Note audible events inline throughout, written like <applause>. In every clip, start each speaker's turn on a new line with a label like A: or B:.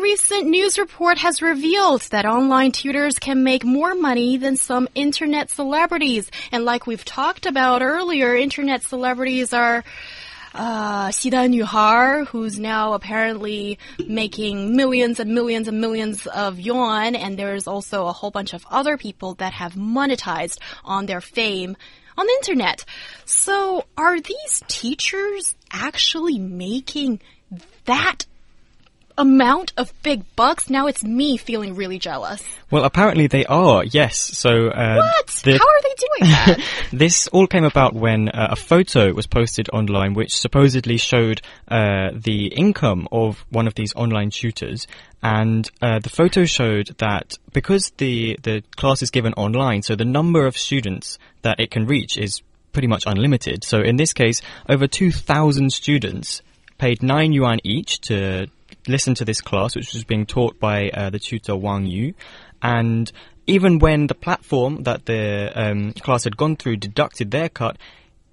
A: Recent news report has revealed that online tutors can make more money than some internet celebrities. And like we've talked about earlier, internet celebrities are uh, Xida Nuhar, who's now apparently making millions and millions and millions of yuan, and there's also a whole bunch of other people that have monetized on their fame on the internet. So, are these teachers actually making that amount of big bucks. Now it's me feeling really jealous.
B: Well, apparently they are, yes. So, uh,
A: what? How are they doing that? <laughs>
B: this all came about when uh, a photo was posted online which supposedly showed uh, the income of one of these online tutors. And uh, the photo showed that because the, the class is given online, so the number of students that it can reach is pretty much unlimited. So in this case, over 2,000 students paid 9 yuan each to listened to this class, which was being taught by uh, the tutor Wang Yu, and even when the platform that the um, class had gone through deducted their cut,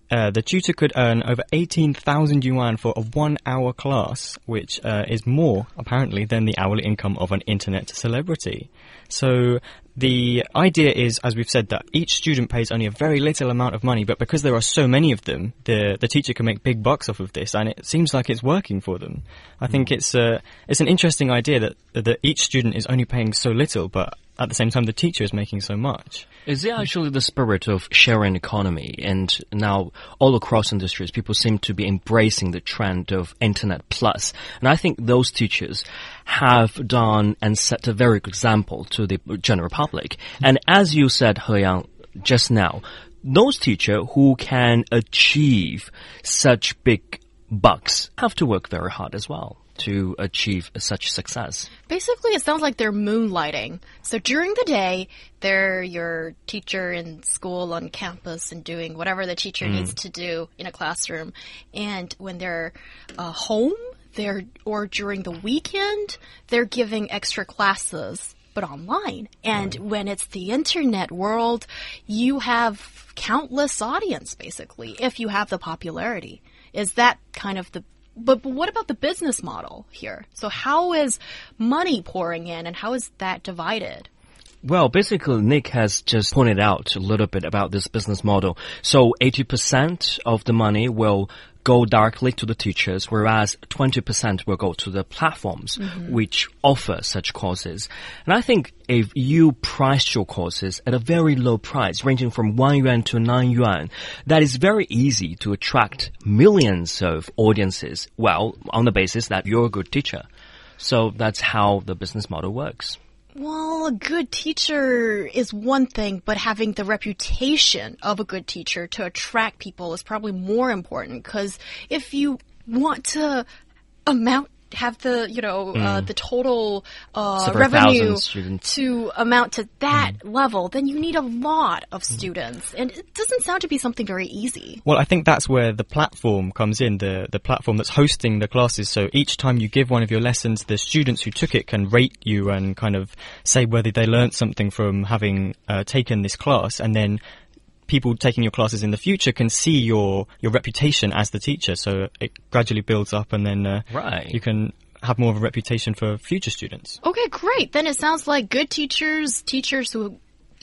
B: uh, the tutor could earn over 18,000 yuan for a one hour class, which uh, is more, apparently, than the hourly income of an internet celebrity. So the idea is, as we've said, that each student pays only a very little amount of money, but because there are so many of them, the the teacher can make big bucks off of this, and it seems like it's working for them. I think hmm. it's uh, it's an interesting idea that that each student is only paying so little, but at the same time the teacher is making so much.
C: Is it actually the spirit of sharing economy? And now all across industries, people seem to be embracing the trend of internet plus. And I think those teachers have done and set a very good example to the general public. And as you said, He Yang, just now, those teachers who can achieve such big bucks have to work very hard as well to achieve such success?
A: Basically, it sounds like they're moonlighting. So during the day, they're your teacher in school on campus and doing whatever the teacher mm. needs to do in a classroom. And when they're uh, home, they're or during the weekend, they're giving extra classes but online. And right. when it's the internet world, you have countless audience basically if you have the popularity. Is that kind of the but, but what about the business model here? So how is money pouring in and how is that divided?
C: Well, basically, Nick has just pointed out a little bit about this business model. So 80% of the money will go directly to the teachers, whereas 20% will go to the platforms mm -hmm. which offer such courses. And I think if you price your courses at a very low price, ranging from 1 yuan to 9 yuan, that is very easy to attract millions of audiences, well, on the basis that you're a good teacher. So that's how the business model works.
A: Well, a good teacher is one thing, but having the reputation of a good teacher to attract people is probably more important because if you want to amount have the you know uh, mm. uh, the total uh, revenue to amount to that mm. level, then you need a lot of students, and it doesn't sound to be something very easy.
B: Well, I think that's where the platform comes in the the platform that's hosting the classes. So each time you give one of your lessons, the students who took it can rate you and kind of say whether they learned something from having uh, taken this class, and then people taking your classes in the future can see your your reputation as the teacher. So it gradually builds up, and then uh,
C: right.
B: you can have more of a reputation for future students.
A: Okay, great. Then it sounds like good teachers, teachers who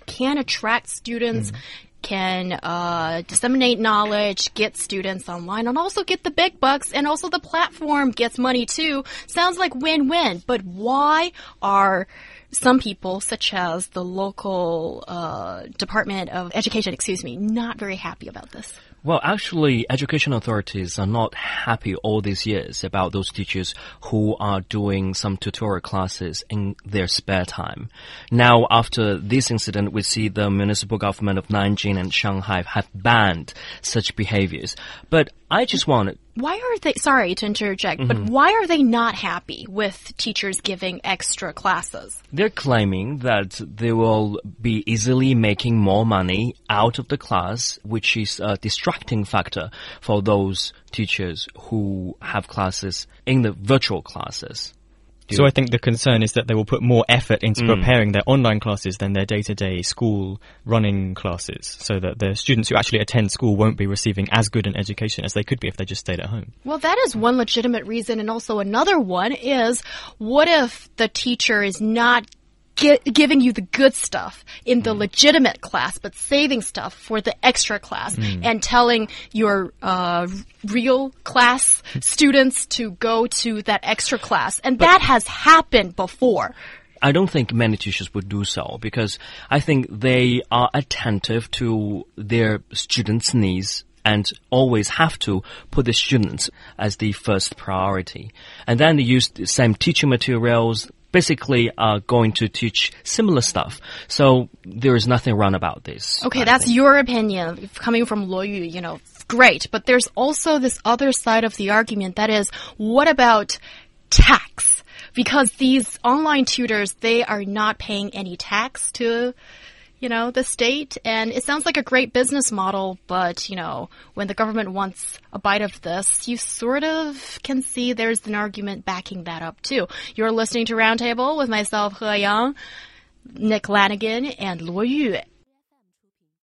A: can attract students. Mm. Can uh, disseminate knowledge, get students online, and also get the big bucks, and also the platform gets money too. Sounds like win win. But why are some people, such as the local uh, Department of Education, excuse me, not very happy about this.
C: Well, actually, education authorities are not happy all these years about those teachers who are doing some tutorial classes in their spare time. Now, after this incident, we see the municipal government of Nanjing and Shanghai have banned such behaviors. But I just wanted.
A: why are they sorry to interject
C: Mm-hmm.
A: but why are they not happy with teachers giving extra classes
C: They're claiming that they will be easily making more money out of the class, which is a distracting factor for those teachers who have classes in the virtual classes.
B: So I think the concern is that they will put more effort into
C: Mm.
B: preparing their online classes than their day-to-day school running classes, so that the students who actually attend school won't be receiving as good an education as they could be if they just stayed at home.
A: well that is one legitimate reason and also another one is what if the teacher is not gi- giving you the good stuff in
C: Mm.
A: the legitimate class, but saving stuff for the extra class
C: Mm.
A: and telling your uh, real class students to go to that extra class. And that has happened before.
C: I don't think many teachers would do so because I think they are attentive to their students' needs and always have to put the students as the first priority. And then they use the same teaching materials, basically are going to teach similar stuff. So there is nothing wrong about this.
A: Okay,
C: I
A: that's
C: think.
A: your opinion coming from Luo Yu, you know, great. But there's also this other side of the argument that is, what about tax? Because these online tutors, they are not paying any tax to, you know, the state. And it sounds like a great business model, but, you know, when the government wants a bite of this, you sort of can see there's an argument backing that up too. You're listening to Roundtable with myself, He Yang, Nick Lanigan, and Luo Yu.